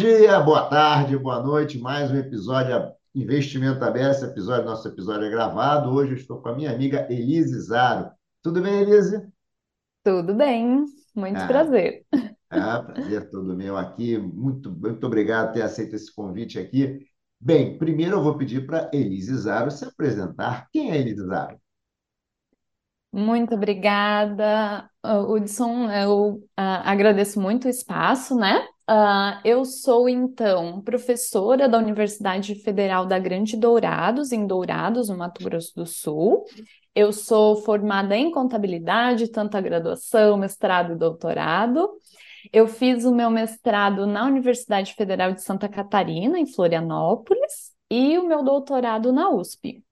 dia, boa tarde, boa noite. Mais um episódio Investimento Aberto. Episódio, nosso episódio é gravado. Hoje eu estou com a minha amiga Elise Zaro. Tudo bem, Elise? Tudo bem, muito Ah, prazer. ah, prazer todo meu aqui. Muito, muito obrigado por ter aceito esse convite aqui. Bem, primeiro eu vou pedir para Elise Zaro se apresentar. Quem é Elise Zaro? Muito obrigada, Hudson. Eu ah, agradeço muito o espaço, né? Ah, eu sou, então, professora da Universidade Federal da Grande Dourados, em Dourados, no Mato Grosso do Sul. Eu sou formada em contabilidade, tanto a graduação, mestrado e doutorado. Eu fiz o meu mestrado na Universidade Federal de Santa Catarina, em Florianópolis, e o meu doutorado na USP.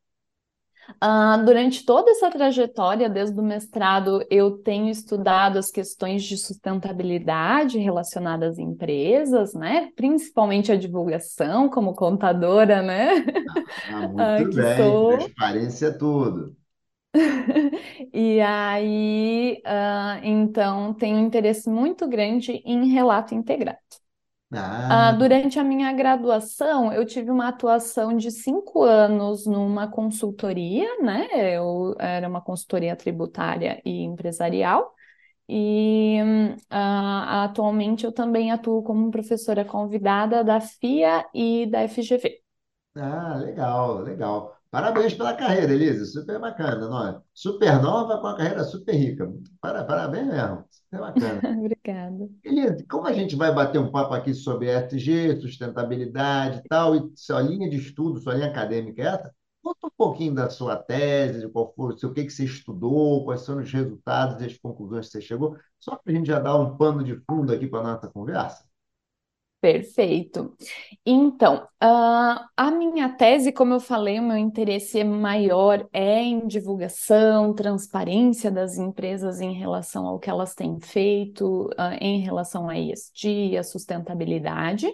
Ah, durante toda essa trajetória, desde o mestrado, eu tenho estudado as questões de sustentabilidade relacionadas a empresas, né? Principalmente a divulgação, como contadora, né? Ah, Ah, muito que bem, sou. transparência é tudo. E aí, ah, então, tenho um interesse muito grande em relato integrado. Ah, Ah, durante a minha graduação, eu tive uma atuação de cinco anos numa consultoria, né? Eu era uma consultoria tributária e empresarial, e ah, atualmente eu também atuo como professora convidada da FIA e da FGV. Ah, legal, legal. Parabéns pela carreira, Elise. Super bacana, não é? Super nova com a carreira super rica. Para- Parabéns mesmo. Super bacana. Obrigada. Elise, como a gente vai bater um papo aqui sobre ESG, sustentabilidade e tal, e sua linha de estudo, sua linha acadêmica é essa, conta um pouquinho da sua tese, de qual foi, o que que você estudou, quais são os resultados e as conclusões que você chegou, só para a gente já dar um pano de fundo aqui para a nossa conversa. Perfeito. Então, ah, a minha tese, como eu falei, o meu interesse maior é em divulgação, transparência das empresas em relação ao que elas têm feito, ah, em relação a ESG, a sustentabilidade.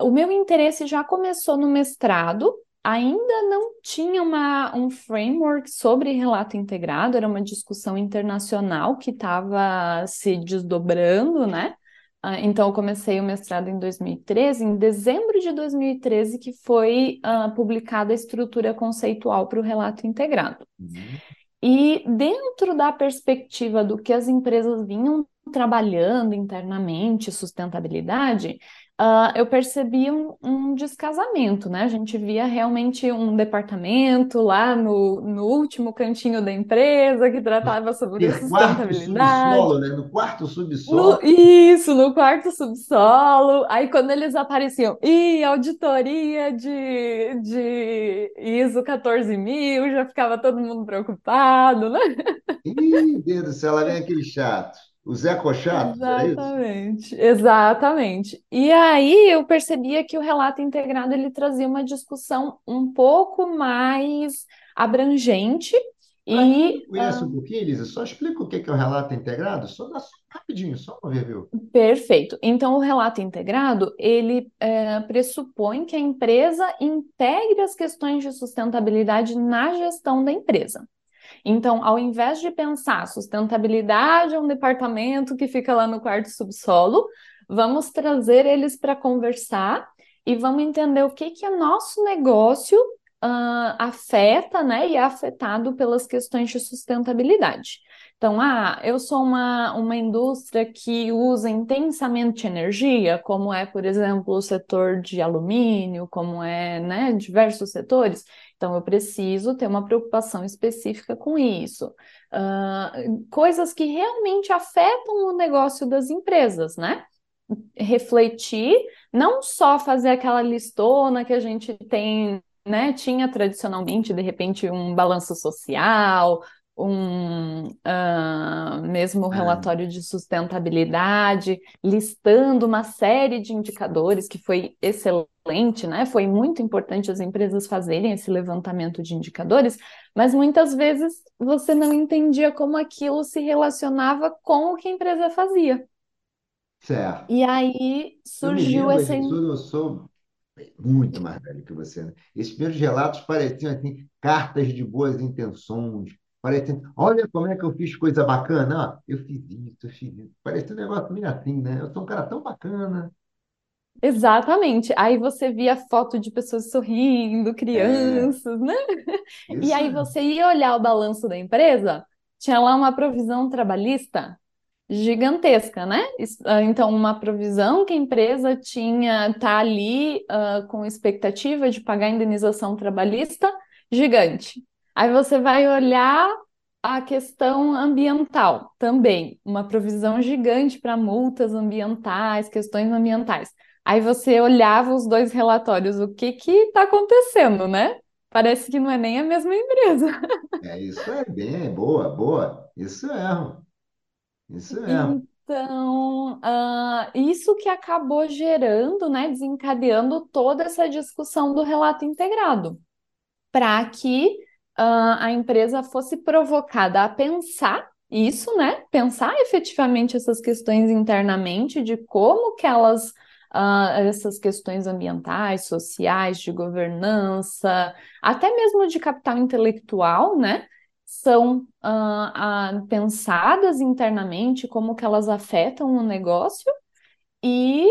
O meu interesse já começou no mestrado, ainda não tinha uma, um framework sobre relato integrado, era uma discussão internacional que estava se desdobrando, né? Ah, Então, eu comecei o mestrado em 2013, em dezembro de 2013, que foi ah, publicada a estrutura conceitual para o relato integrado. Uhum. E dentro da perspectiva do que as empresas vinham trabalhando internamente, sustentabilidade, ah, eu percebi um, um descasamento, né? A gente via realmente um departamento lá no, no último cantinho da empresa que tratava sobre quarto sustentabilidade. subsolo, né? No quarto subsolo, No, isso, no quarto subsolo. Aí quando eles apareciam, e auditoria de, de ISO 14000, já ficava todo mundo preocupado, né? ih, Deus do céu, lá vem aquele chato. Os ecochatos, é isso? Exatamente, exatamente. E aí eu percebia que o relato integrado ele trazia uma discussão um pouco mais abrangente não e conhece um pouquinho, Elisa, só explica o que é o relato integrado, só dá só rapidinho, só um overview. Perfeito. Então, o relato integrado, ele eh, pressupõe que a empresa integre as questões de sustentabilidade na gestão da empresa. Então, ao invés de pensar sustentabilidade é um departamento que fica lá no quarto subsolo, vamos trazer eles para conversar e vamos entender o que que é nosso negócio ah, afeta, né, e é afetado pelas questões de sustentabilidade. Então, ah, eu sou uma, uma indústria que usa intensamente energia, como é, por exemplo, o setor de alumínio, como é, né, diversos setores. Então, eu preciso ter uma preocupação específica com isso. Ah, coisas que realmente afetam o negócio das empresas, né? Refletir, não só fazer aquela listona que a gente tem, né? Tinha tradicionalmente, de repente, um balanço social, um ah, mesmo Ah, relatório de sustentabilidade, listando uma série de indicadores que foi excelente, né? Foi muito importante as empresas fazerem esse levantamento de indicadores, mas muitas vezes você não entendia como aquilo se relacionava com o que a empresa fazia. certo. E aí surgiu essa. eu sou muito mais velho que você, né? Esses primeiros relatos pareciam assim, cartas de boas intenções. Pareciam, olha como é que eu fiz coisa bacana. ó, eu fiz isso, eu fiz isso. Parecia um negócio meio assim, né? Eu sou um cara tão bacana. Exatamente. Aí você via foto de pessoas sorrindo, É, crianças, né? E isso aí é. você ia olhar o balanço da empresa, tinha lá uma provisão trabalhista gigantesca, né? Ah, Então, uma provisão que a empresa tinha, tá ali, ah, com expectativa de pagar indenização trabalhista gigante. Aí você vai olhar a questão ambiental também, uma provisão gigante para multas ambientais, questões ambientais. Aí você olhava os dois relatórios, o que que está acontecendo, né? Parece que não é nem a mesma empresa. É, isso é bem, boa, boa. Isso mesmo, isso mesmo. Então, ah, isso que acabou gerando, né, desencadeando toda essa discussão do relato integrado, para que ah, a empresa fosse provocada a pensar isso, né, pensar efetivamente essas questões internamente de como que elas, ah, essas questões ambientais, sociais, de governança, até mesmo de capital intelectual, né? são ah, ah, pensadas internamente, como que elas afetam o negócio e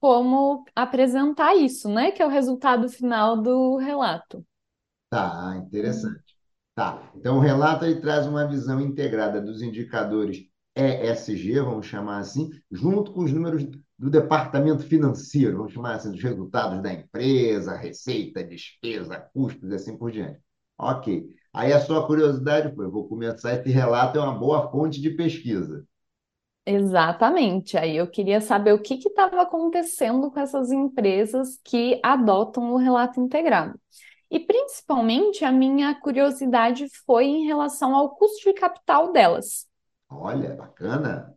como apresentar isso, né? Que é o resultado final do relato. Tá, interessante. Tá. Então, o relato ele traz uma visão integrada dos indicadores ESG, vamos chamar assim, junto com os números do departamento financeiro, vamos chamar assim, dos resultados da empresa, receita, despesa, custos e assim por diante. Ok. Aí a sua curiosidade foi, vou começar esse relato, é uma boa fonte de pesquisa. Exatamente. Aí eu queria saber o que estava acontecendo com essas empresas que adotam o relato integrado. E principalmente a minha curiosidade foi em relação ao custo de capital delas. Olha, bacana.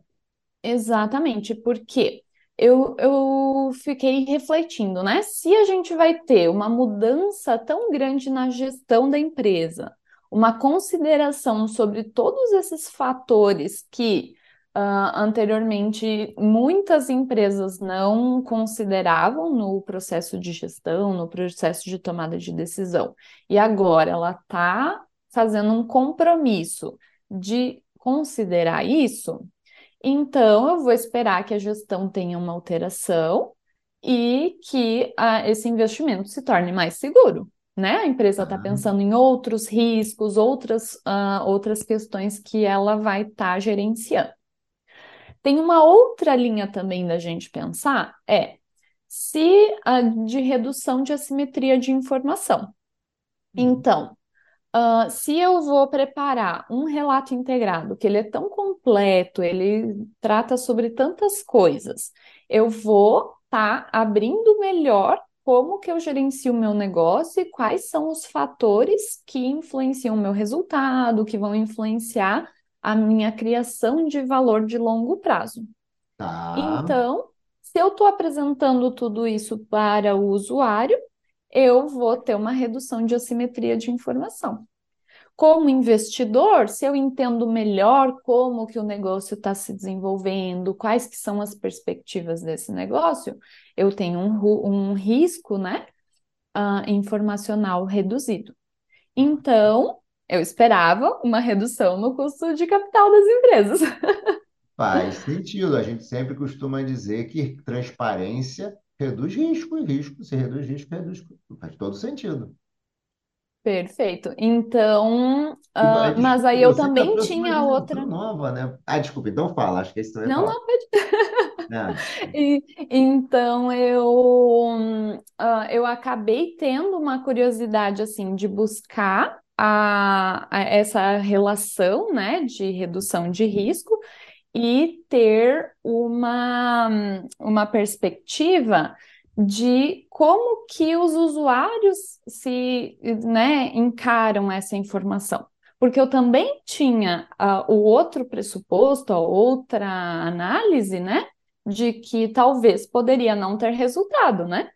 Exatamente, porque eu, eu fiquei refletindo, né? Se a gente vai ter uma mudança tão grande na gestão da empresa, uma consideração sobre todos esses fatores que ah, anteriormente muitas empresas não consideravam no processo de gestão, no processo de tomada de decisão, e agora ela está fazendo um compromisso de considerar isso. Então, eu vou esperar que a gestão tenha uma alteração e que ah, esse investimento se torne mais seguro, né? A empresa está Ah, pensando em outros riscos, outras, ah, outras questões que ela vai estar gerenciando. Tem uma outra linha também da gente pensar, é se ah, de redução de assimetria de informação. hum, Então, ah, se eu vou preparar um relato integrado, que ele é tão completo, ele trata sobre tantas coisas, eu vou estar abrindo melhor como que eu gerencio o meu negócio e quais são os fatores que influenciam o meu resultado, que vão influenciar a minha criação de valor de longo prazo. tá. Então, se eu estou apresentando tudo isso para o usuário, eu vou ter uma redução de assimetria de informação. Como investidor, se eu entendo melhor como que o negócio está se desenvolvendo, quais que são as perspectivas desse negócio, eu tenho um, um risco, né, ah, informacional reduzido. Então, eu esperava uma redução no custo de capital das empresas. Faz sentido. A gente sempre costuma dizer que transparência reduz risco, e risco, se reduz risco, reduz. Faz todo sentido. Perfeito. Então, ah, mas aí eu já também uma tinha outra. nova, né? Ah, desculpa, então fala. Acho que é isso vai Não, falar. não, Ah, desculpa. E, então eu, ah, eu acabei tendo uma curiosidade assim de buscar a, a- essa relação, né, de redução de risco e ter uma, uma perspectiva de como que os usuários se, né, encaram essa informação. Porque eu também tinha ah, o outro pressuposto, a outra análise, né? de que talvez poderia não ter resultado, né?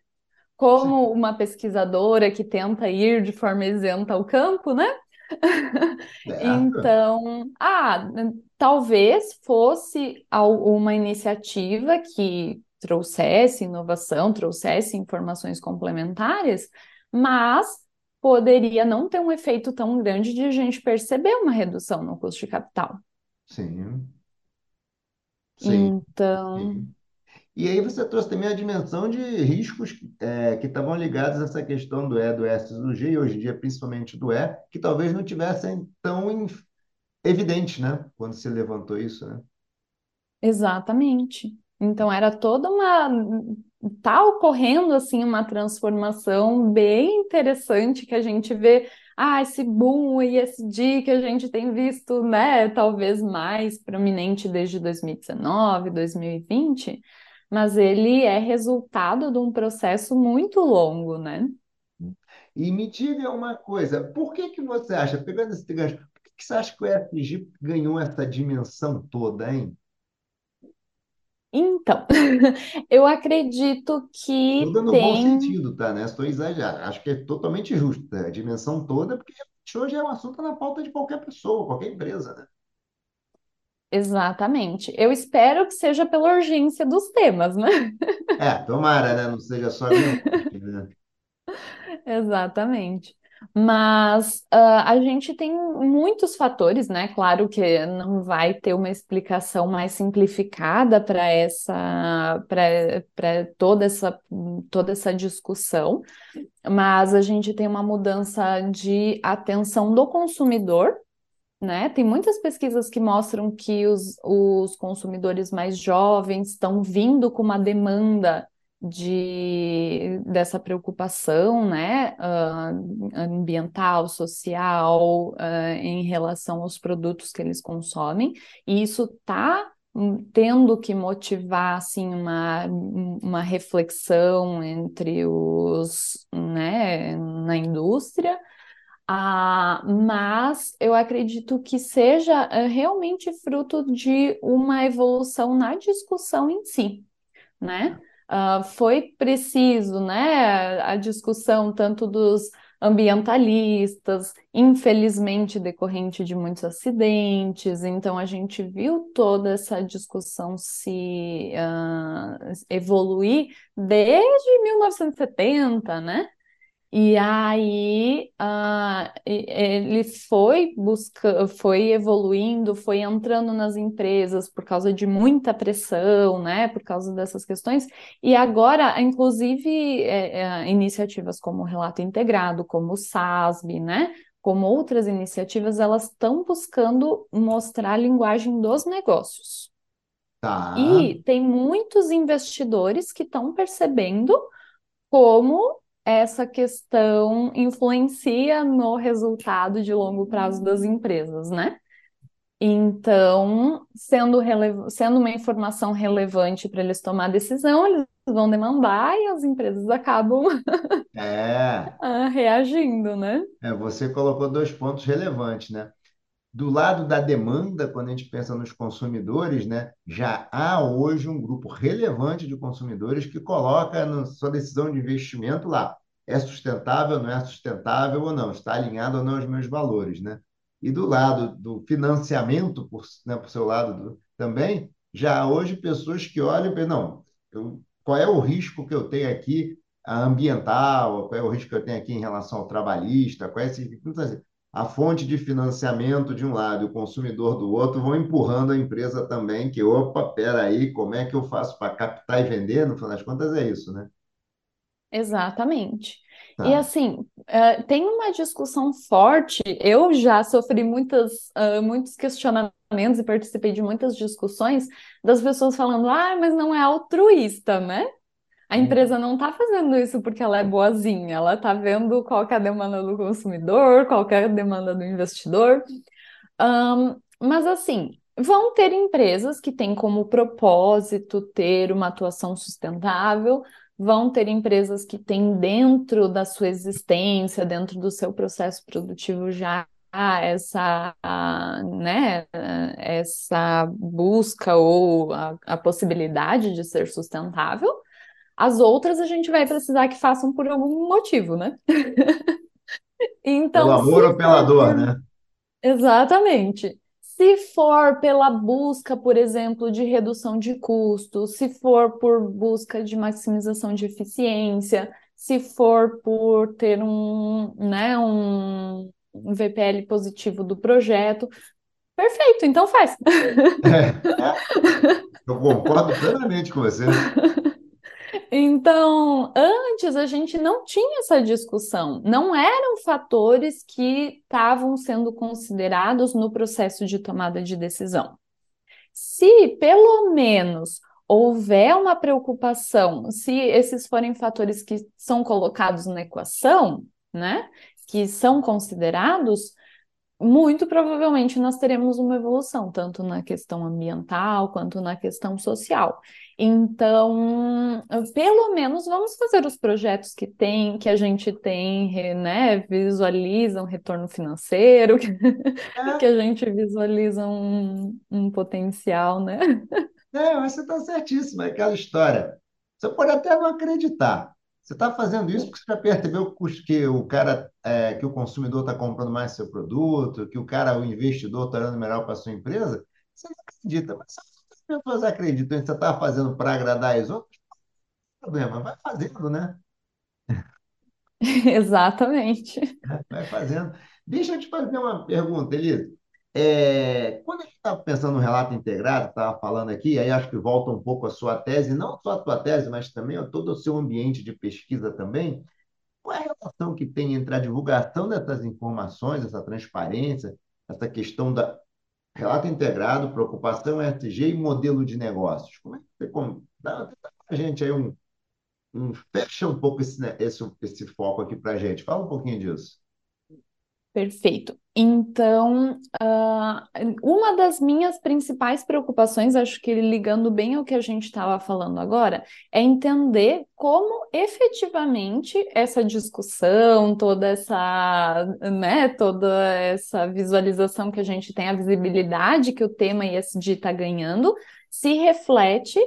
Como uma pesquisadora que tenta ir de forma isenta ao campo, né? certo? Então, ah, talvez fosse uma iniciativa que trouxesse inovação, trouxesse informações complementares, mas poderia não ter um efeito tão grande de a gente perceber uma redução no custo de capital. Sim, sim, Então, sim. E aí você trouxe também a dimensão de riscos é, que estavam ligados a essa questão do E, do S, do G, e hoje em dia principalmente do E, que talvez não tivessem tão evidentes, né? Quando se levantou isso, né? Exatamente. Então era toda uma tá ocorrendo assim uma transformação bem interessante que a gente vê, ah, esse boom ESG que a gente tem visto, né, talvez mais prominente desde 2019, 2020, mas ele é resultado de um processo muito longo, né? E me diga uma coisa, por que que você acha, pegando esse gancho, por que que você acha que o ESG ganhou essa dimensão toda, hein? Então, eu acredito que Toda no bom tem. sentido, tá? Né? Estou exagerando. Acho que é totalmente justo, né? A dimensão toda, porque hoje é um assunto na pauta de qualquer pessoa, qualquer empresa, né? Exatamente. Eu espero que seja pela urgência dos temas, né? É, tomara, né? Não seja só a minha parte, né? Exatamente. Mas ah, a gente tem muitos fatores, né? Claro que não vai ter uma explicação mais simplificada para essa, para toda essa, toda essa discussão, mas a gente tem uma mudança de atenção do consumidor. Né? Tem muitas pesquisas que mostram que os, os consumidores mais jovens estão vindo com uma demanda de, dessa preocupação né, uh, ambiental, social, uh, em relação aos produtos que eles consomem, e isso está tendo que motivar assim uma, uma reflexão entre os né, na indústria ah, mas eu acredito que seja uh, realmente fruto de uma evolução na discussão em si, né? Uh, foi preciso, né, a discussão tanto dos ambientalistas, infelizmente decorrente de muitos acidentes, então a gente viu toda essa discussão se uh, evoluir desde 1970, né? E aí uh, ele foi buscando, foi evoluindo, foi entrando nas empresas por causa de muita pressão, né? Por causa dessas questões. E agora, inclusive, é, é, iniciativas como o Relato Integrado, como o SASB, né? Como outras iniciativas, elas estão buscando mostrar a linguagem dos negócios. Tá. E tem muitos investidores que estão percebendo como essa questão influencia no resultado de longo prazo das empresas, né? Então, sendo, sendo uma informação relevante para eles tomar decisão, eles vão demandar e as empresas acabam É, reagindo, né? é, você colocou dois pontos relevantes, né? Do lado da demanda, quando a gente pensa nos consumidores, né, já há hoje um grupo relevante de consumidores que coloca na sua decisão de investimento lá. É sustentável, não é sustentável ou não? Está alinhado ou não aos meus valores, né? E do lado do financiamento, por, né, por seu lado do, também, já há hoje pessoas que olham e pensam, não, eu, qual é o risco que eu tenho aqui ambiental, qual é o risco que eu tenho aqui em relação ao trabalhista, qual é esse, a fonte de financiamento de um lado e o consumidor do outro vão empurrando a empresa também, que, opa, peraí, como é que eu faço para captar e vender? No final das contas, é isso, né? Exatamente. E Tá. assim, uh, tem uma discussão forte. Eu já sofri muitas, uh, muitos questionamentos e participei de muitas discussões das pessoas falando: ah, mas não é altruísta, né? A empresa não está fazendo isso porque ela é boazinha, ela está vendo qual é a demanda do consumidor, qual é a demanda do investidor. Um, mas assim, vão ter empresas que têm como propósito ter uma atuação sustentável, vão ter empresas que têm dentro da sua existência, dentro do seu processo produtivo já essa, né, essa busca ou a, a possibilidade de ser sustentável. As outras a gente vai precisar que façam por algum motivo, né? Pelo Então, amor ou pela for dor, né? Exatamente. Se for pela busca, por exemplo, de redução de custos, se for por busca de maximização de eficiência, se for por ter um, né, um VPL positivo do projeto, Perfeito, então faz. É, é, eu concordo plenamente com você. Então, antes a gente não tinha essa discussão, não eram fatores que estavam sendo considerados no processo de tomada de decisão. Se pelo menos houver uma preocupação, se esses forem fatores que são colocados na equação, né, que são considerados, muito provavelmente nós teremos uma evolução, tanto na questão ambiental quanto na questão social. Então, pelo menos vamos fazer os projetos que tem, que a gente tem, né, visualizam retorno financeiro, que, é. que a gente visualiza um, um potencial, né? É, você está certíssimo, é aquela história. Você pode até não acreditar. Você está fazendo isso porque você já percebeu que o cara, é, que o consumidor está comprando mais seu produto, que o cara, o investidor está dando melhor para a sua empresa. Você não acredita, mas as pessoas acreditam que você está fazendo para agradar as outras, não tem problema, vai fazendo, né? Exatamente. Vai fazendo. Deixa eu te fazer uma pergunta, Elisa. É, quando a gente estava pensando no relato integrado, estava falando aqui, aí acho que volta um pouco a sua tese, não só a tua tese, mas também todo o seu ambiente de pesquisa também. Qual é a relação que tem entre a divulgação dessas informações, essa transparência, essa questão da relato integrado, preocupação ESG e modelo de negócios? Como é que você como, dá, dá a gente aí um, um fecha um pouco esse, né, esse, esse foco aqui para a gente. Fala um pouquinho disso. Perfeito. Então, uh, uma das minhas principais preocupações, acho que ligando bem ao que a gente estava falando agora, é entender como efetivamente essa discussão, toda essa, né, toda essa visualização que a gente tem, a visibilidade que o tema ESG está ganhando, se reflete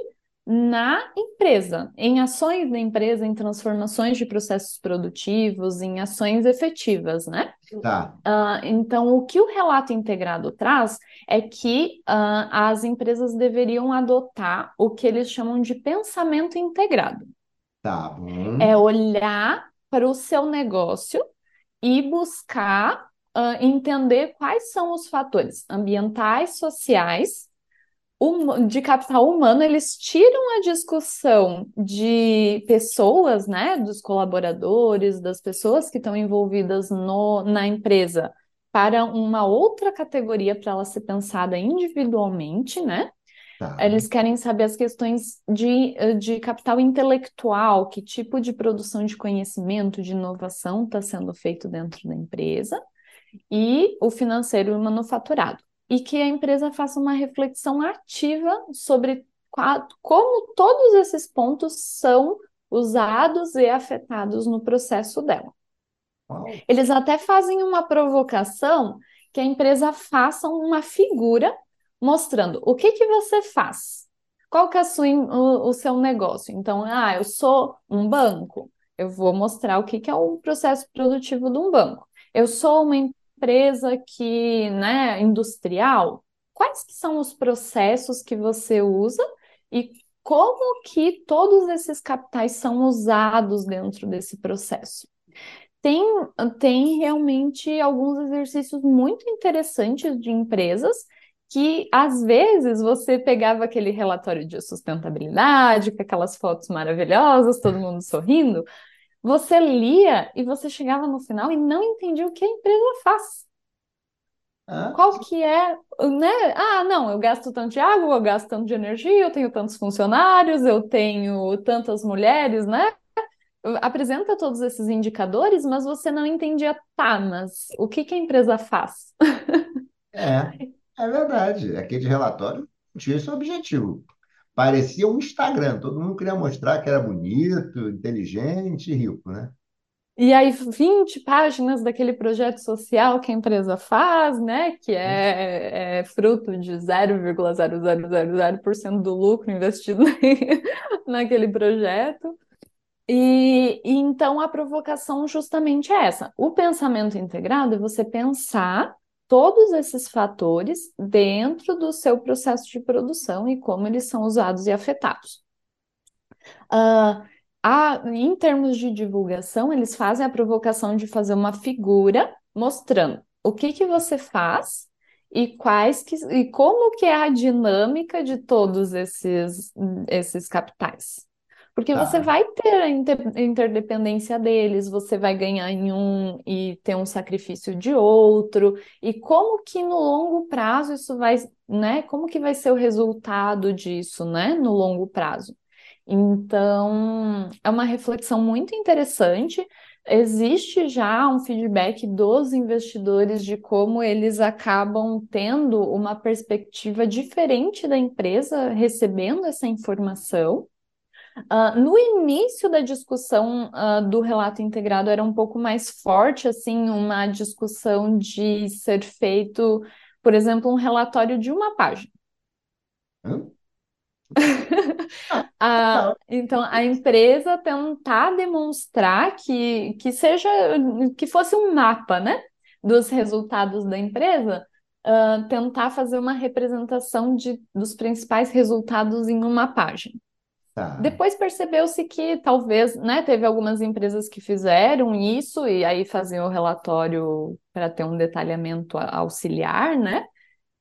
na empresa, em ações da empresa, em transformações de processos produtivos, em ações efetivas, né? Tá. Uh, então, o que o relato integrado traz é que uh, as empresas deveriam adotar o que eles chamam de pensamento integrado. Tá bom. É olhar para o seu negócio e buscar uh, entender quais são os fatores ambientais, sociais de capital humano, eles tiram a discussão de pessoas, né, dos colaboradores, das pessoas que estão envolvidas no, na empresa, para uma outra categoria para ela ser pensada individualmente, né? Tá. Eles querem saber as questões de, de capital intelectual, que tipo de produção de conhecimento, de inovação está sendo feito dentro da empresa, e o financeiro e o manufaturado e que a empresa faça uma reflexão ativa sobre como todos esses pontos são usados e afetados no processo dela. Eles até fazem uma provocação que a empresa faça uma figura mostrando o que que você faz, qual que é sua, o, o, seu negócio. Então, ah, eu sou um banco, eu vou mostrar o que que é o processo produtivo de um banco. Eu sou uma empresa que, né, industrial, quais que são os processos que você usa e como que todos esses capitais são usados dentro desse processo? Tem, tem realmente alguns exercícios muito interessantes de empresas que às vezes você pegava aquele relatório de sustentabilidade, com aquelas fotos maravilhosas, todo mundo sorrindo, você lia e você chegava no final e não entendia o que a empresa faz. Qual que é, né? Ah, não, eu gasto tanto de água, eu gasto tanto de energia, eu tenho tantos funcionários, eu tenho tantas mulheres, né? Apresenta todos esses indicadores, mas você não entendia, tá, mas o que que a empresa faz? É, é verdade. Aquele relatório tinha esse objetivo. Parecia um Instagram, todo mundo queria mostrar que era bonito, inteligente e rico, né? E aí, 20 páginas daquele projeto social que a empresa faz, né? Que é, é fruto de 0,0000% do lucro investido naquele projeto. E, e então a provocação justamente é essa. O pensamento integrado é você pensar todos esses fatores dentro do seu processo de produção e como eles são usados e afetados. Uh, a, em termos de divulgação, eles fazem a provocação de fazer uma figura mostrando o que que você faz e quais que, e como que é a dinâmica de todos esses, esses capitais. Porque você Tá. vai ter a inter- interdependência deles, você vai ganhar em um e ter um sacrifício de outro, e como que no longo prazo isso vai, né? Como que vai ser o resultado disso, né? No longo prazo. Então, é uma reflexão muito interessante. Existe já um feedback dos investidores de como eles acabam tendo uma perspectiva diferente da empresa recebendo essa informação. Ah, no início da discussão, ah, do relato integrado era um pouco mais forte, assim, uma discussão de ser feito, por exemplo, um relatório de uma página. Hã? Ah, legal. então, a empresa tentar demonstrar que, que seja, que fosse um mapa, né, dos resultados da empresa, ah, tentar fazer uma representação de, dos principais resultados em uma página. Tá. Depois percebeu-se que talvez, né, teve algumas empresas que fizeram isso e aí faziam o relatório para ter um detalhamento auxiliar, né?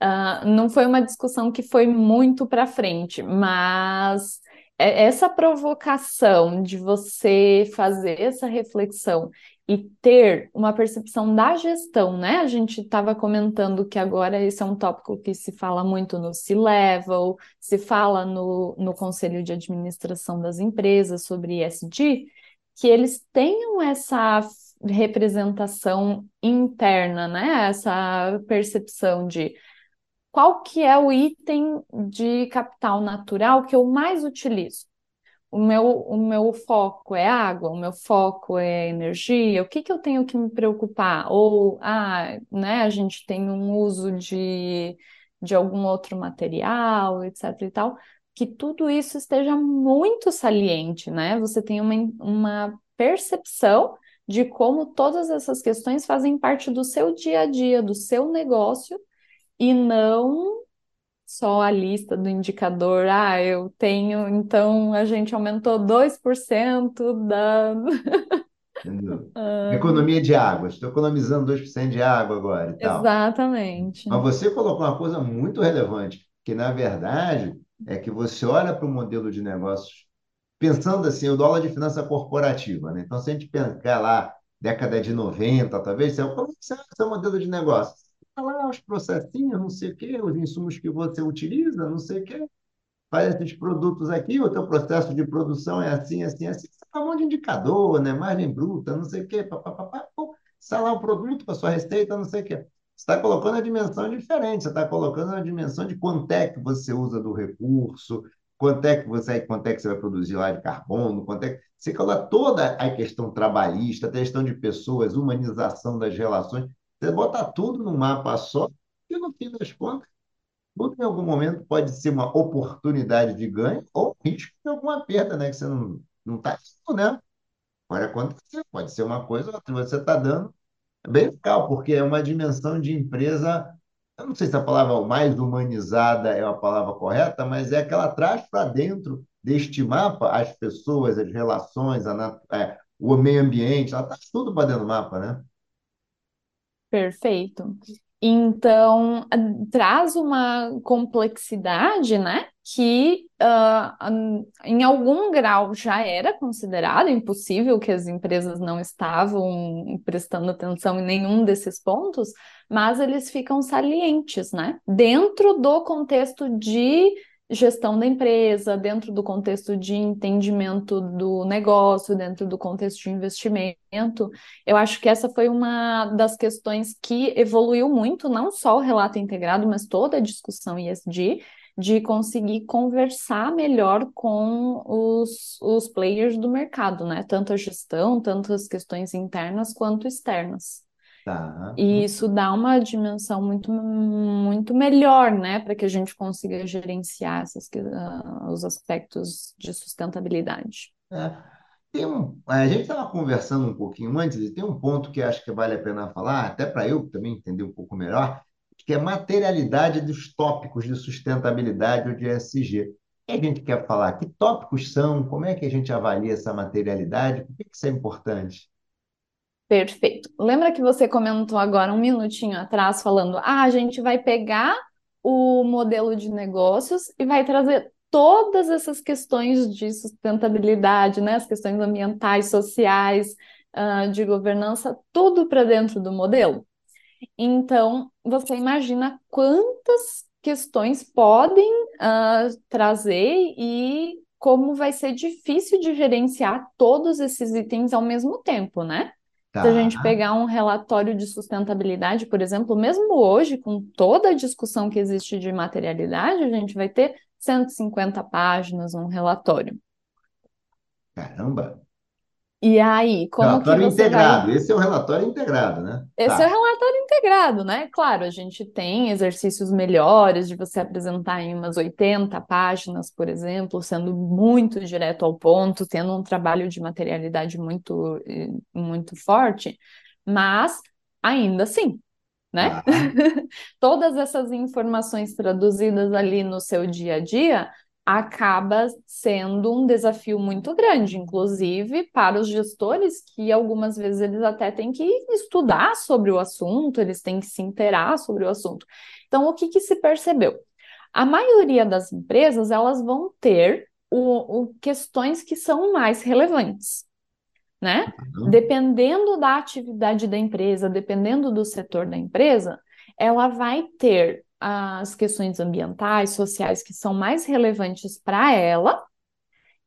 Ah, não foi uma discussão que foi muito para frente, mas é- essa provocação de você fazer essa reflexão e ter uma percepção da gestão, né? A gente estava comentando que agora esse é um tópico que se fala muito no C-Level, se fala no, no conselho de administração das empresas sobre ESG, que eles tenham essa representação interna, né? Essa percepção de qual que é o item de capital natural que eu mais utilizo? O meu, o meu foco é água, o meu foco é energia, o que que eu tenho que me preocupar? Ou, ah, né, a gente tem um uso de, de algum outro material, etc e tal, que tudo isso esteja muito saliente, né? Você tem uma, uma percepção de como todas essas questões fazem parte do seu dia a dia, do seu negócio, e não só a lista do indicador, ah, eu tenho, então a gente aumentou 2% da. Ah, Economia de água. Estou economizando 2% de água agora e tal. exatamente. Mas você colocou uma coisa muito relevante, que na verdade é que você olha para o modelo de negócios pensando assim, o dólar de finança corporativa, né? Então, se a gente pensar lá, década de 90, talvez, você, como é que é seu modelo de negócio? Lá os processinhos, não sei o quê, os insumos que você utiliza, não sei o quê, faz esses produtos aqui, o teu processo de produção é assim, assim, assim, você tá um monte de indicador, né? Margem bruta, não sei o quê, papapá, sai lá o produto com a sua receita, não sei o quê. Você está colocando a dimensão diferente, você está colocando a dimensão de quanto é que você usa do recurso, quanto é que você, quanto é que você vai produzir lá de carbono, quanto é que... Você coloca toda a questão trabalhista, a questão de pessoas, humanização das relações, você bota tudo num mapa só e, no fim das contas, tudo em algum momento pode ser uma oportunidade de ganho ou risco de alguma perda, né? Que você não não está né? Pode acontecer, pode ser uma coisa ou outra. Você está dando é bem legal, porque é uma dimensão de empresa. Eu não sei se a palavra mais humanizada é a palavra correta, mas é que ela traz para dentro deste mapa as pessoas, as relações, a é, o meio ambiente, ela traz tudo para dentro do mapa, né? Perfeito. Então, traz uma complexidade, né? Que an- em algum grau já era considerado impossível, que as empresas não estavam prestando atenção em nenhum desses pontos, mas eles ficam salientes, né? Dentro do contexto de gestão da empresa, dentro do contexto de entendimento do negócio, dentro do contexto de investimento. Eu acho que essa foi uma das questões que evoluiu muito, não só o relato integrado, mas toda a discussão ESG, de conseguir conversar melhor com os, os players do mercado, né? Tanto a gestão, tanto as questões internas quanto externas. Tá. E isso dá uma dimensão muito, muito melhor, né, para que a gente consiga gerenciar essas, ah, os aspectos de sustentabilidade. É. Tem um, a gente estava conversando um pouquinho antes, e tem um ponto que acho que vale a pena falar, até para eu também entender um pouco melhor, que é a materialidade dos tópicos de sustentabilidade ou de ESG. O que a gente quer falar? Que tópicos são? Como é que a gente avalia essa materialidade? Por que que isso é importante? Perfeito. Lembra que você comentou agora um minutinho atrás falando, ah, a gente vai pegar o modelo de negócios e vai trazer todas essas questões de sustentabilidade, né, as questões ambientais, sociais, uh, de governança, tudo para dentro do modelo. Então, você imagina quantas questões podem uh, trazer e como vai ser difícil de gerenciar todos esses itens ao mesmo tempo, né? Tá. Se a gente pegar um relatório de sustentabilidade, por exemplo, mesmo hoje, com toda a discussão que existe de materialidade, a gente vai ter 150 páginas um relatório. Caramba! E aí, como relatório que você integrado. vai... Esse é o relatório integrado, né? Esse tá. é o relatório integrado, né? Claro, a gente tem exercícios melhores de você apresentar em umas 80 páginas, por exemplo, sendo muito direto ao ponto, tendo um trabalho de materialidade muito, eh, muito forte, mas ainda assim, né? Ah. Todas essas informações traduzidas ali no seu dia a dia acaba sendo um desafio muito grande, inclusive para os gestores, que algumas vezes eles até têm que estudar sobre o assunto, eles têm que se interar sobre o assunto. Então, o que, que se percebeu? A maioria das empresas, elas vão ter o, o questões que são mais relevantes. Né? Uhum. Dependendo da atividade da empresa, dependendo do setor da empresa, ela vai ter as questões ambientais, sociais que são mais relevantes para ela.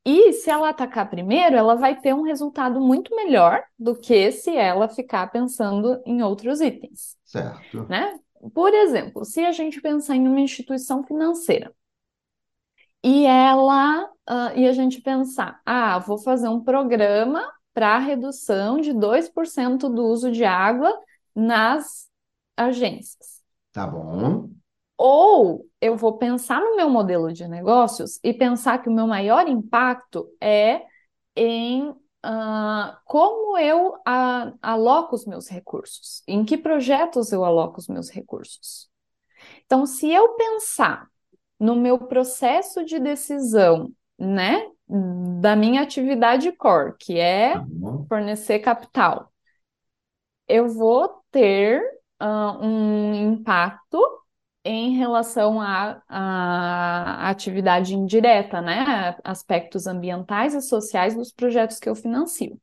E se ela atacar primeiro, ela vai ter um resultado muito melhor do que se ela ficar pensando em outros itens. Certo. Né? Por exemplo, se a gente pensar em uma instituição financeira e ela uh, e a gente pensar, ah, vou fazer um programa para redução de 2% do uso de água nas agências. Tá bom. Ou eu vou pensar no meu modelo de negócios e pensar que o meu maior impacto é em uh, como eu uh, aloco os meus recursos, em que projetos eu aloco os meus recursos. Então, se eu pensar no meu processo de decisão, né, da minha atividade core, que é uhum. fornecer capital, eu vou ter uh, um impacto em relação à, à atividade indireta, né? Aspectos ambientais e sociais dos projetos que eu financio.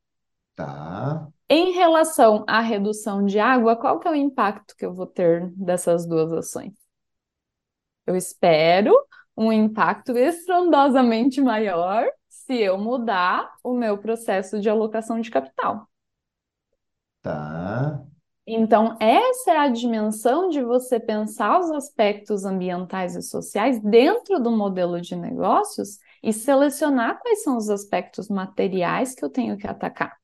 Tá. Em relação à redução de água, qual que é o impacto que eu vou ter dessas duas ações? Eu espero um impacto estrondosamente maior se eu mudar o meu processo de alocação de capital. Tá. Então, essa é a dimensão de você pensar os aspectos ambientais e sociais dentro do modelo de negócios e selecionar quais são os aspectos materiais que eu tenho que atacar.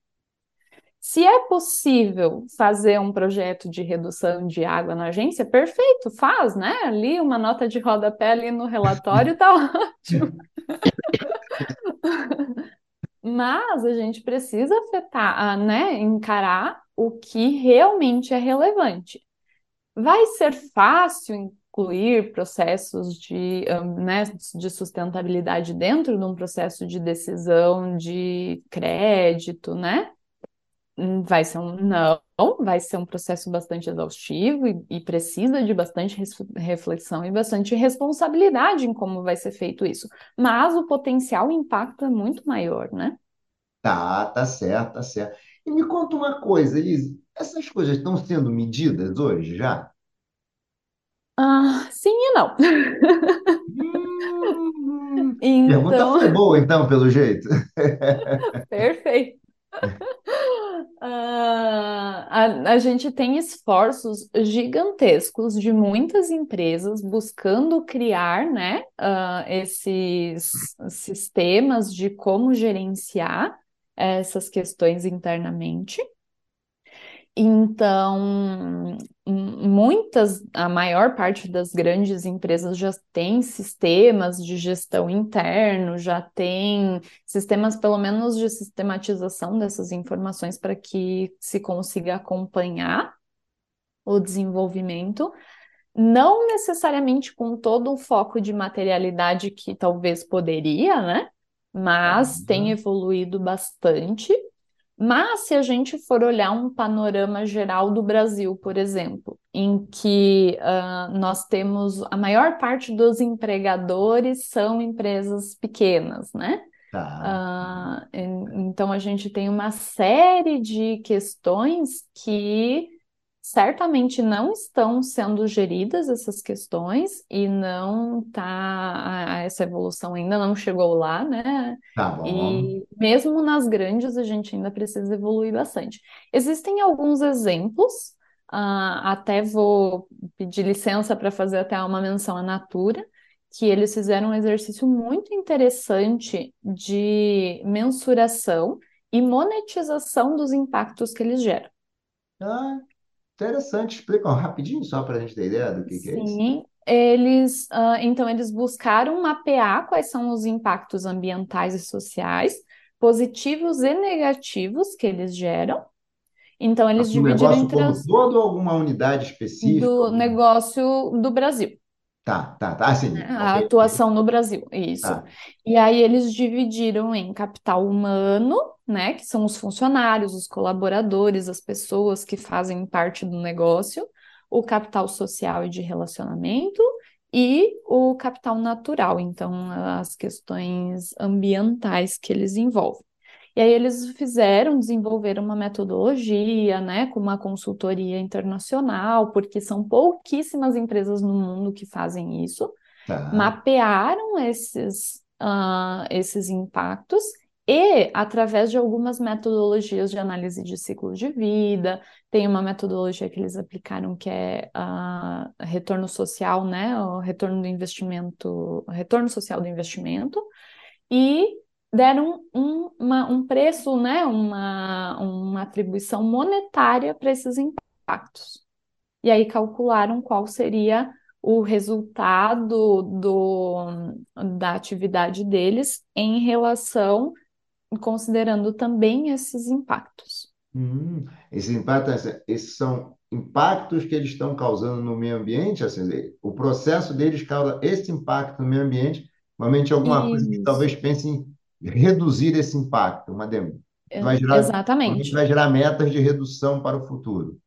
Se é possível fazer um projeto de redução de água na agência, perfeito, faz, né? Ali uma nota de rodapé ali no relatório tá ótimo. Mas a gente precisa afetar, né, encarar o que realmente é relevante. Vai ser fácil incluir processos de, né, de sustentabilidade dentro de um processo de decisão de crédito, né? Hum, vai ser um não, vai ser um processo bastante exaustivo e, e precisa de bastante reflexão e bastante responsabilidade em como vai ser feito isso. Mas o potencial impacto é muito maior, né? Tá, tá certo, tá certo. E me conta uma coisa, Elise, essas coisas estão sendo medidas hoje já? Ah, sim e não. Hum, pergunta então, foi boa, então, pelo jeito. perfeito. Ah, a, a gente tem esforços gigantescos de muitas empresas buscando criar, né, ah, esses sistemas de como gerenciar essas questões internamente. Então, muitas, a maior parte das grandes empresas já tem sistemas de gestão interno, já tem sistemas, pelo menos, de sistematização dessas informações para que se consiga acompanhar o desenvolvimento, não necessariamente com todo um foco de materialidade que talvez poderia, né? Mas uhum. tem evoluído bastante Mas se a gente for olhar um panorama geral do Brasil, por exemplo, em que uh, nós temos a maior parte dos empregadores são empresas pequenas, né? Tá. Uh, então a gente tem uma série de questões que certamente não estão sendo geridas essas questões e não tá essa evolução ainda não chegou lá, né? Tá bom. E mesmo nas grandes a gente ainda precisa evoluir bastante. Existem alguns exemplos, uh, até vou pedir licença para fazer até uma menção à Natura, que eles fizeram um exercício muito interessante de mensuração e monetização dos impactos que eles geram. Ah, Interessante, explica rapidinho só para a gente ter ideia do que, que é isso. Sim, eles, uh, então eles buscaram mapear quais são os impactos ambientais e sociais, positivos e negativos que eles geram. Então eles Do dividiram entre as, todo alguma unidade específica? do negócio do Brasil. Tá, tá, tá, sim. né? A atuação no Brasil, isso. Tá. E aí eles dividiram em capital humano, né, que são os funcionários, os colaboradores, as pessoas que fazem parte do negócio, o capital social e de relacionamento e o capital natural, então as questões ambientais que eles envolvem. E aí eles fizeram, desenvolveram uma metodologia, né, com uma consultoria internacional, porque são pouquíssimas empresas no mundo que fazem isso, Tá. mapearam esses, uh, esses impactos e, através de algumas metodologias de análise de ciclo de vida, tem uma metodologia que eles aplicaram que é uh, retorno social, né, o retorno do investimento, retorno social do investimento, e deram um, uma, um preço, né, uma, uma atribuição monetária para esses impactos. E aí calcularam qual seria o resultado do, da atividade deles em relação, considerando também esses impactos. Hum, esses impactos, esses são impactos que eles estão causando no meio ambiente, assim, o processo deles causa esse impacto no meio ambiente, normalmente alguma coisa que Isso. talvez pensem reduzir esse impacto, uma dem- É, vai gerar, Exatamente. vai gerar metas de redução para o futuro.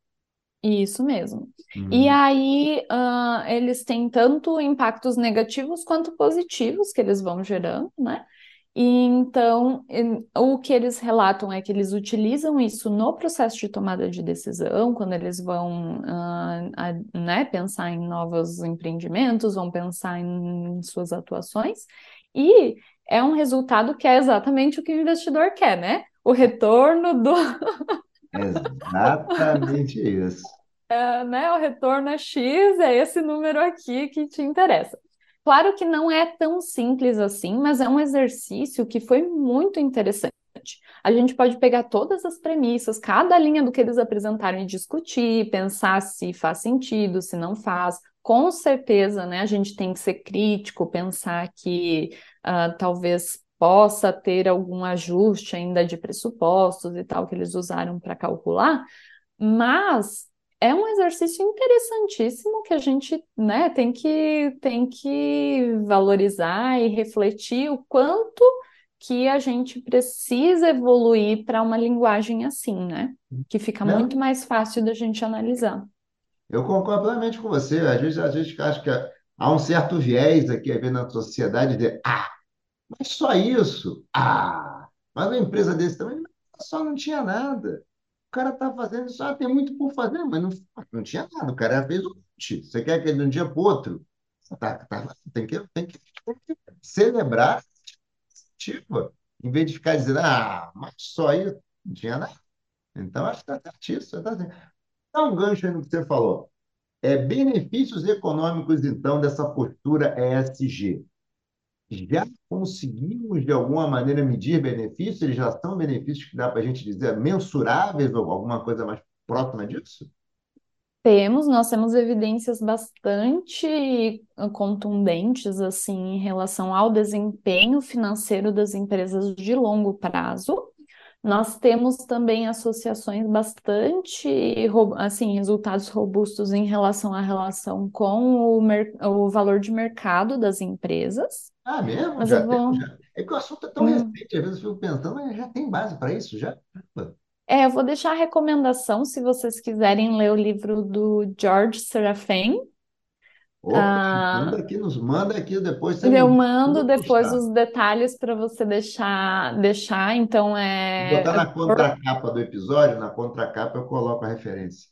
Isso mesmo. E Hum, aí, ah, eles têm tanto impactos negativos quanto positivos que eles vão gerando, né? E então, o que eles relatam é que eles utilizam isso no processo de tomada de decisão, quando eles vão, ah, a- né, pensar em novos empreendimentos, vão pensar em suas atuações, e é um resultado que é exatamente o que o investidor quer, né? O retorno do, exatamente isso. é, né, o retorno é X, é esse número aqui que te interessa. Claro que não é tão simples assim, mas é um exercício que foi muito interessante. A gente pode pegar todas as premissas, cada linha do que eles apresentaram e discutir, pensar se faz sentido, se não faz. Com certeza, né, a gente tem que ser crítico, pensar que ah, talvez possa ter algum ajuste ainda de pressupostos e tal que eles usaram para calcular, mas é um exercício interessantíssimo que a gente, né, tem que, tem que valorizar e refletir o quanto que a gente precisa evoluir para uma linguagem assim, né? Que fica muito Não, mais fácil da gente analisar. eu concordo plenamente com você. Às vezes, às vezes acho que há um certo viés aqui a na sociedade de, ah, mas só isso? Ah, mas uma empresa desse também só não tinha nada. O cara está fazendo isso, tem muito por fazer, mas não, não tinha nada. O cara fez um monte. Você quer que de um dia para outro? Tá, tá, tem que, tem que, celebrar tipo, em vez de ficar dizendo, ah, mas só isso, não tinha nada. Então, acho que está certíssimo. Tá. Dá um gancho aí no que você falou. É, benefícios econômicos, então, dessa postura ESG. Já conseguimos, de alguma maneira, medir benefícios? Eles já são benefícios que dá para a gente dizer mensuráveis ou alguma coisa mais próxima disso? Temos, nós temos evidências bastante contundentes assim em relação ao desempenho financeiro das empresas de longo prazo. Nós temos também associações bastante, assim, resultados robustos em relação à relação com o, o valor de mercado das empresas. Ah, mesmo? Mas Já vou, já. É que o assunto é tão hum, recente, às vezes eu fico pensando, mas já tem base para isso, já? É, eu vou deixar a recomendação se vocês quiserem ler o livro do George Serafin. Opa, manda aqui, nos manda aqui, depois você Eu mando vou depois postar. os detalhes para você deixar, deixar. Então Vou é botar na contracapa do episódio, na contracapa eu coloco a referência.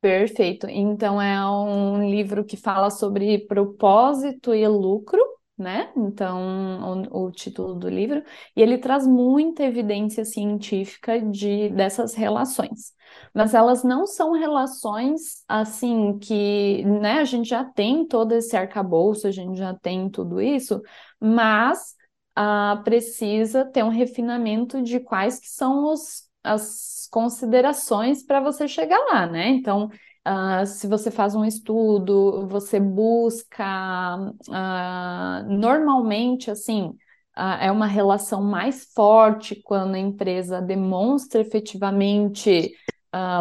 Perfeito. Então, é um livro que fala sobre propósito e lucro, né? Então, o, o título do livro, e ele traz muita evidência científica de dessas relações. Mas elas não são relações assim que, né, a gente já tem todo esse arcabouço, a gente já tem tudo isso, mas ah, precisa ter um refinamento de quais que são os, as considerações para você chegar lá, né? Então, Uh, se você faz um estudo, você busca, uh, normalmente, assim, uh, é uma relação mais forte quando a empresa demonstra efetivamente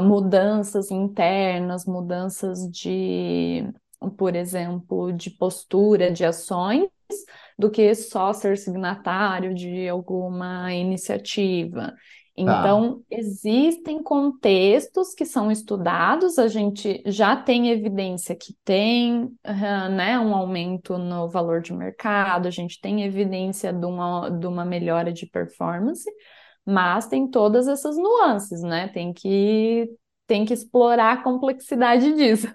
mudanças internas, mudanças de, por exemplo, de postura, de ações, do que só ser signatário de alguma iniciativa. Tá. Então, existem contextos que são estudados, a gente já tem evidência que tem né, um aumento no valor de mercado, a gente tem evidência de uma, de uma melhora de performance, mas tem todas essas nuances, né? Tem que, tem que explorar a complexidade disso.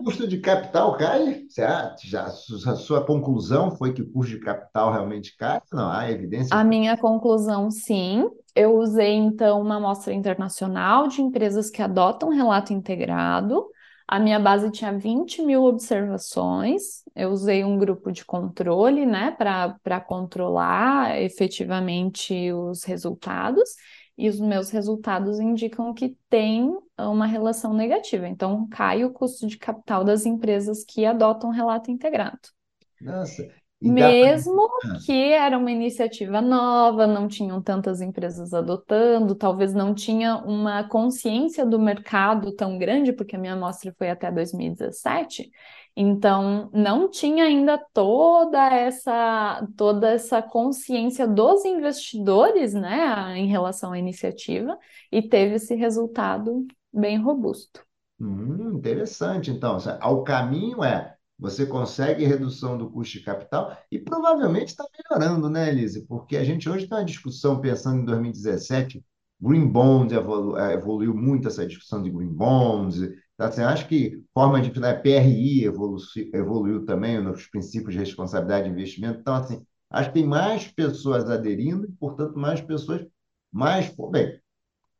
O custo de capital cai? Acha, já, a sua conclusão foi que o custo de capital realmente cai? Não, há evidências. A minha conclusão, sim. Eu usei, então, uma amostra internacional de empresas que adotam relato integrado. A minha base tinha 20 mil observações. Eu usei um grupo de controle, né, para controlar efetivamente os resultados. E os meus resultados indicam que tem uma relação negativa. Então, cai o custo de capital das empresas que adotam relato integrado. Nossa, pra... Mesmo que era uma iniciativa nova, não tinham tantas empresas adotando, talvez não tinha uma consciência do mercado tão grande, porque a minha amostra foi até 2017, então não tinha ainda toda essa toda essa consciência dos investidores, né, em relação à iniciativa, e teve esse resultado bem robusto. Hum, interessante, então. O caminho é você consegue redução do custo de capital e provavelmente está melhorando, né, Elise? Porque a gente hoje tem uma discussão pensando em 2017, Green Bonds evolu eh, evoluiu muito essa discussão de Green Bonds. Tá? Assim, acho que forma de né, PRI evolu evoluiu também nos princípios de responsabilidade de investimento. Então, assim, acho que tem mais pessoas aderindo e, portanto, mais pessoas mais. Bem,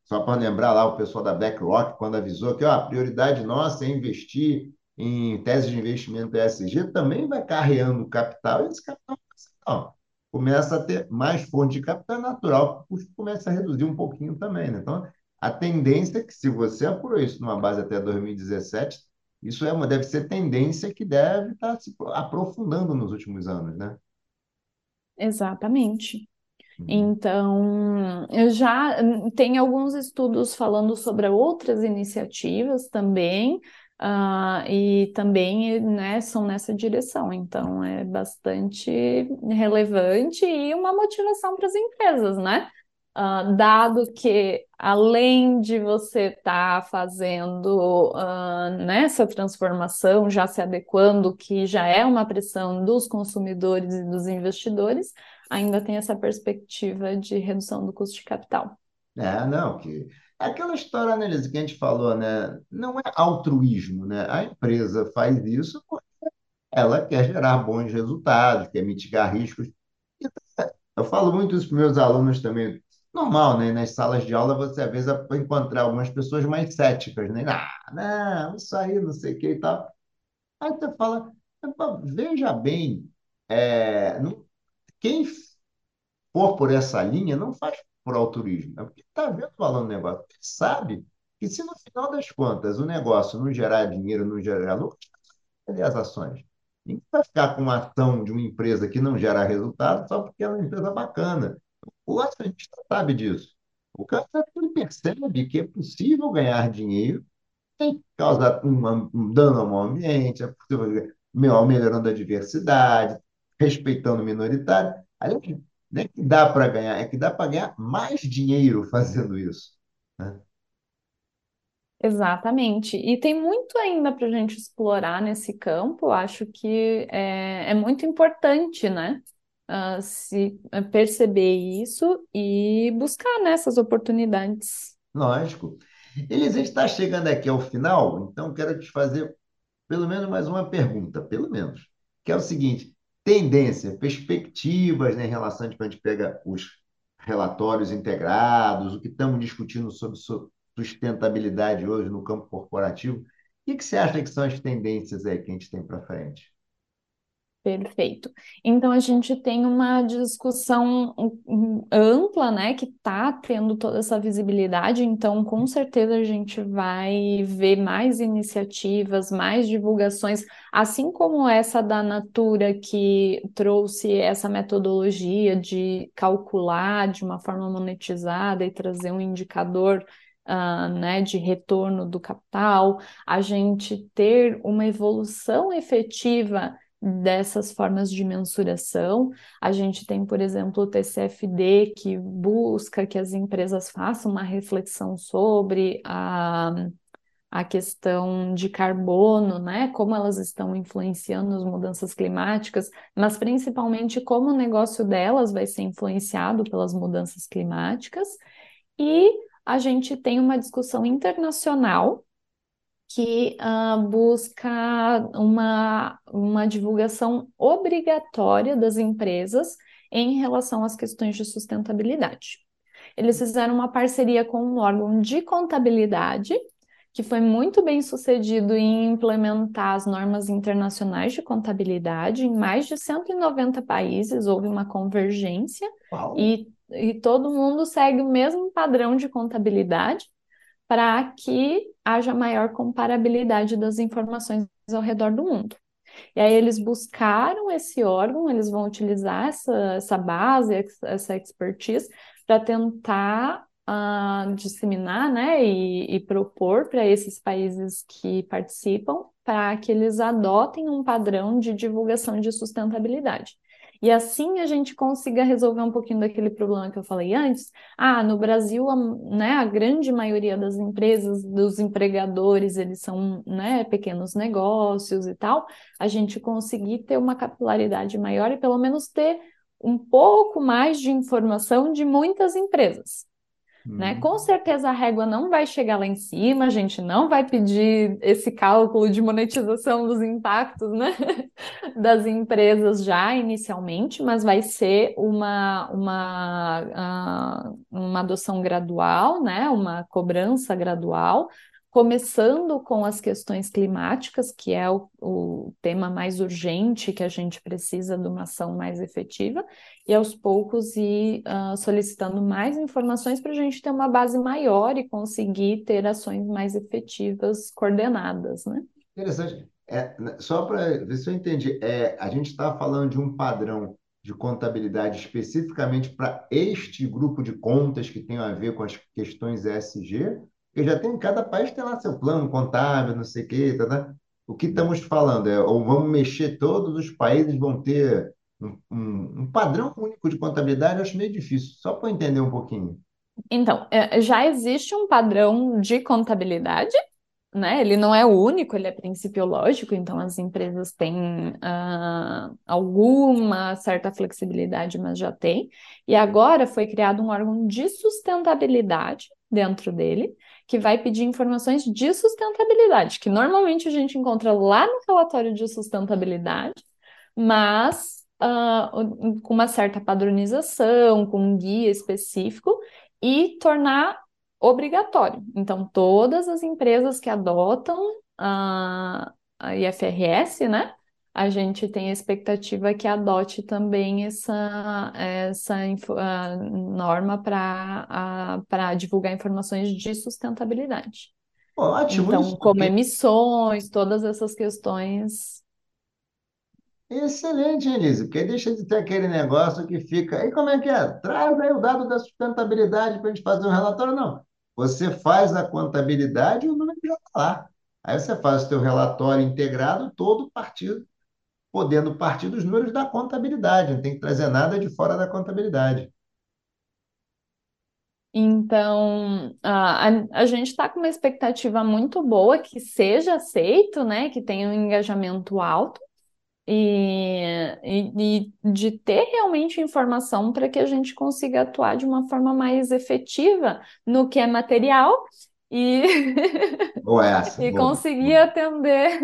só para lembrar lá o pessoal da BlackRock, quando avisou que ó, a prioridade nossa é investir em tese de investimento ESG, também vai carreando capital e esse capital não, começa a ter mais fonte de capital é natural, o custo começa a reduzir um pouquinho também. Né? Então, a tendência é que, se você apurou isso numa base até 2017, isso é uma, deve ser tendência que deve estar se aprofundando nos últimos anos, né? Exatamente. Então, eu já tem alguns estudos falando sobre outras iniciativas também, uh, e também né, são nessa direção. Então, é bastante relevante e uma motivação para as empresas, né? Uh, dado que, além de você estar tá fazendo uh, nessa transformação, já se adequando, que já é uma pressão dos consumidores e dos investidores, ainda tem essa perspectiva de redução do custo de capital. É, não, que é aquela história, né, que a gente falou, né? Não é altruísmo, né? A empresa faz isso porque ela quer gerar bons resultados, quer mitigar riscos. Eu falo muito isso para meus alunos também. Normal, né? Nas salas de aula você às vezes vai encontrar algumas pessoas mais céticas, né? Ah, não, isso aí, não sei o que e tal. Aí você fala, veja bem, é, não, quem for por essa linha não faz por altruísmo, é porque está vendo o valor do negócio. Sabe que se no final das contas o negócio não gerar dinheiro, não gerar lucro, cadê as ações? Ninguém vai ficar com uma ação de uma empresa que não gera resultado só porque é uma empresa bacana. O acionista sabe disso. O cara percebe que é possível ganhar dinheiro sem causar um, um dano ao meio ambiente, é possível melhorando a diversidade, respeitando o minoritário. Aliás, nem que dá para ganhar, é que dá para ganhar mais dinheiro fazendo isso. né? Exatamente. E tem muito ainda para a gente explorar nesse campo. Acho que é, é muito importante, né? ah, se eh, perceber isso e buscar nessas oportunidades. Lógico. Elis, a gente está chegando aqui ao final, então quero te fazer pelo menos mais uma pergunta, pelo menos, que é o seguinte: tendência, perspectivas, né, em relação quando a gente pega os relatórios integrados, o que estamos discutindo sobre su- sustentabilidade hoje no campo corporativo. O que que você acha que são as tendências aí que a gente tem para frente? Perfeito. Então a gente tem uma discussão um, um, ampla, né, que está tendo toda essa visibilidade, então com certeza a gente vai ver mais iniciativas, mais divulgações, assim como essa da Natura que trouxe essa metodologia de calcular de uma forma monetizada e trazer um indicador. ah, né, de retorno do capital, a gente ter uma evolução efetiva dessas formas de mensuração. A gente tem, por exemplo, o TCFD, que busca que as empresas façam uma reflexão sobre a, a questão de carbono, né? Como elas estão influenciando as mudanças climáticas, mas principalmente como o negócio delas vai ser influenciado pelas mudanças climáticas. E a gente tem uma discussão internacional que ah, busca uma, uma divulgação obrigatória das empresas em relação às questões de sustentabilidade. Eles fizeram uma parceria com um órgão de contabilidade, que foi muito bem sucedido em implementar as normas internacionais de contabilidade em mais de 190 países, houve uma convergência Uau! e, e todo mundo segue o mesmo padrão de contabilidade para que haja maior comparabilidade das informações ao redor do mundo. E aí eles buscaram esse órgão, eles vão utilizar essa, essa base, essa expertise, para tentar uh, disseminar né, e, e propor para esses países que participam para que eles adotem um padrão de divulgação de sustentabilidade. E assim a gente consiga resolver um pouquinho daquele problema que eu falei antes. Ah, no Brasil, a, né, a grande maioria das empresas, dos empregadores, eles são, né, pequenos negócios e tal. A gente conseguir ter uma capilaridade maior e pelo menos ter um pouco mais de informação de muitas empresas né? Hum. Com certeza a régua não vai chegar lá em cima, a gente não vai pedir esse cálculo de monetização dos impactos, né? das empresas já inicialmente, mas vai ser uma, uma, uh, uma adoção gradual, né? Uma cobrança gradual, começando com as questões climáticas, que é o, o tema mais urgente que a gente precisa de uma ação mais efetiva, e aos poucos ir uh, solicitando mais informações para a gente ter uma base maior e conseguir ter ações mais efetivas coordenadas, né? Interessante. É, né, só para ver se eu entendi, é, a gente está falando de um padrão de contabilidade especificamente para este grupo de contas que tem a ver com as questões ESG, porque já tem, cada país tem lá seu plano contábil, não sei o quê, tá, tá? O que estamos falando é, ou vamos mexer, todos os países vão ter um, um, um padrão único de contabilidade, eu acho meio difícil, só para entender um pouquinho. Então, é, já existe um padrão de contabilidade, né? Ele não é único, ele é principiológico, então as empresas têm ah, alguma certa flexibilidade, mas já tem. E agora foi criado um órgão de sustentabilidade dentro dele, que vai pedir informações de sustentabilidade, que normalmente a gente encontra lá no relatório de sustentabilidade, mas ah, com uma certa padronização, com um guia específico, e tornar obrigatório. Então, todas as empresas que adotam a, a IFRS, né? A gente tem a expectativa que adote também essa, essa norma para divulgar informações de sustentabilidade. Ótimo Então, isso, como emissões, todas essas questões. Excelente, Elise, porque deixa de ter aquele negócio que fica. Aí como é que é? Traz aí o dado da sustentabilidade para a gente fazer um relatório. Não. Você faz a contabilidade e o número já está lá. Aí você faz o seu relatório integrado, todo partido. Podendo partir dos números da contabilidade, não tem que trazer nada de fora da contabilidade. Então, a, a, gente está com uma expectativa muito boa que seja aceito, né? Que tenha um engajamento alto e, e, e de ter realmente informação para que a gente consiga atuar de uma forma mais efetiva no que é material e, Boa essa, e boa. conseguir atender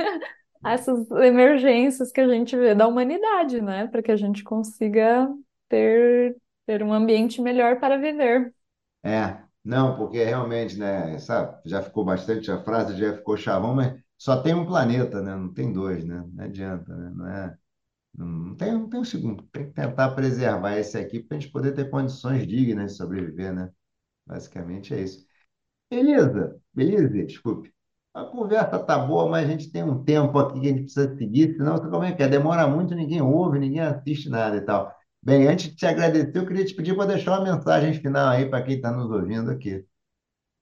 essas emergências que a gente vê da humanidade, né? Para que a gente consiga ter, ter um ambiente melhor para viver. É, não, porque realmente, né, sabe, já ficou bastante, a frase já ficou chavão, mas só tem um planeta, né? Não tem dois, né? Não adianta, né? Não é, não tem, não tem um segundo. Tem que tentar preservar esse aqui para a gente poder ter condições dignas de sobreviver, né? Basicamente é isso. Beleza, beleza, desculpe. A conversa tá boa, mas a gente tem um tempo aqui que a gente precisa seguir, senão como é que é? Demora muito, ninguém ouve, ninguém assiste nada e tal. Bem, antes de te agradecer, eu queria te pedir para deixar uma mensagem final aí para quem está nos ouvindo aqui.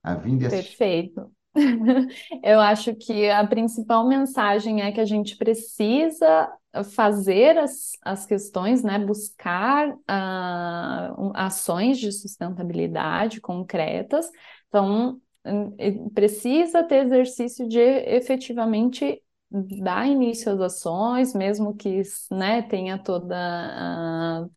A vinda assistir. Perfeito. Eu acho que a principal mensagem é que a gente precisa fazer as, as questões, né, buscar uh, ações de sustentabilidade concretas. Então, precisa ter exercício de efetivamente dar início às ações, mesmo que né, tenha toda, uh,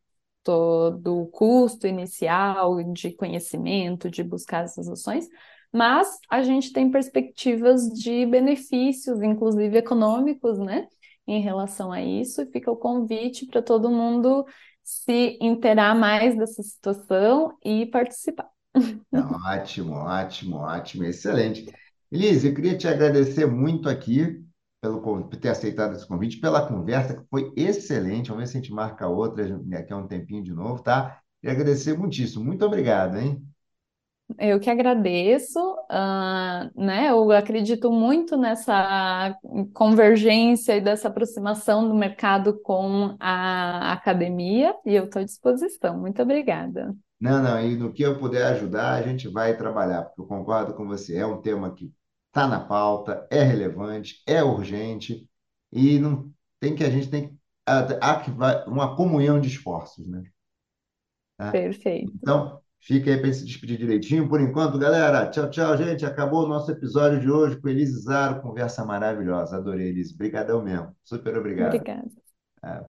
todo o custo inicial de conhecimento, de buscar essas ações, mas a gente tem perspectivas de benefícios, inclusive econômicos, né, em relação a isso, e fica o convite para todo mundo se inteirar mais dessa situação e participar. Ótimo, ótimo, ótimo, excelente. Elise, eu queria te agradecer muito aqui pelo, por ter aceitado esse convite, pela conversa, que foi excelente. Vamos ver se a gente marca outra daqui a um tempinho de novo, tá? E agradecer muitíssimo. Muito obrigado, hein? Eu que agradeço, uh, né? Eu acredito muito nessa convergência e dessa aproximação do mercado com a academia e eu estou à disposição. Muito obrigada. Não, não, e no que eu puder ajudar, a gente vai trabalhar, porque eu concordo com você, é um tema que está na pauta, é relevante, é urgente e não tem que a gente tem há uma comunhão de esforços, né? Tá? Perfeito. Então, fica aí para se despedir direitinho. Por enquanto, galera, tchau, tchau, gente. Acabou o nosso episódio de hoje com Elise Zaro, conversa maravilhosa. Adorei, Elise. Obrigadão mesmo. Super obrigado. Obrigada.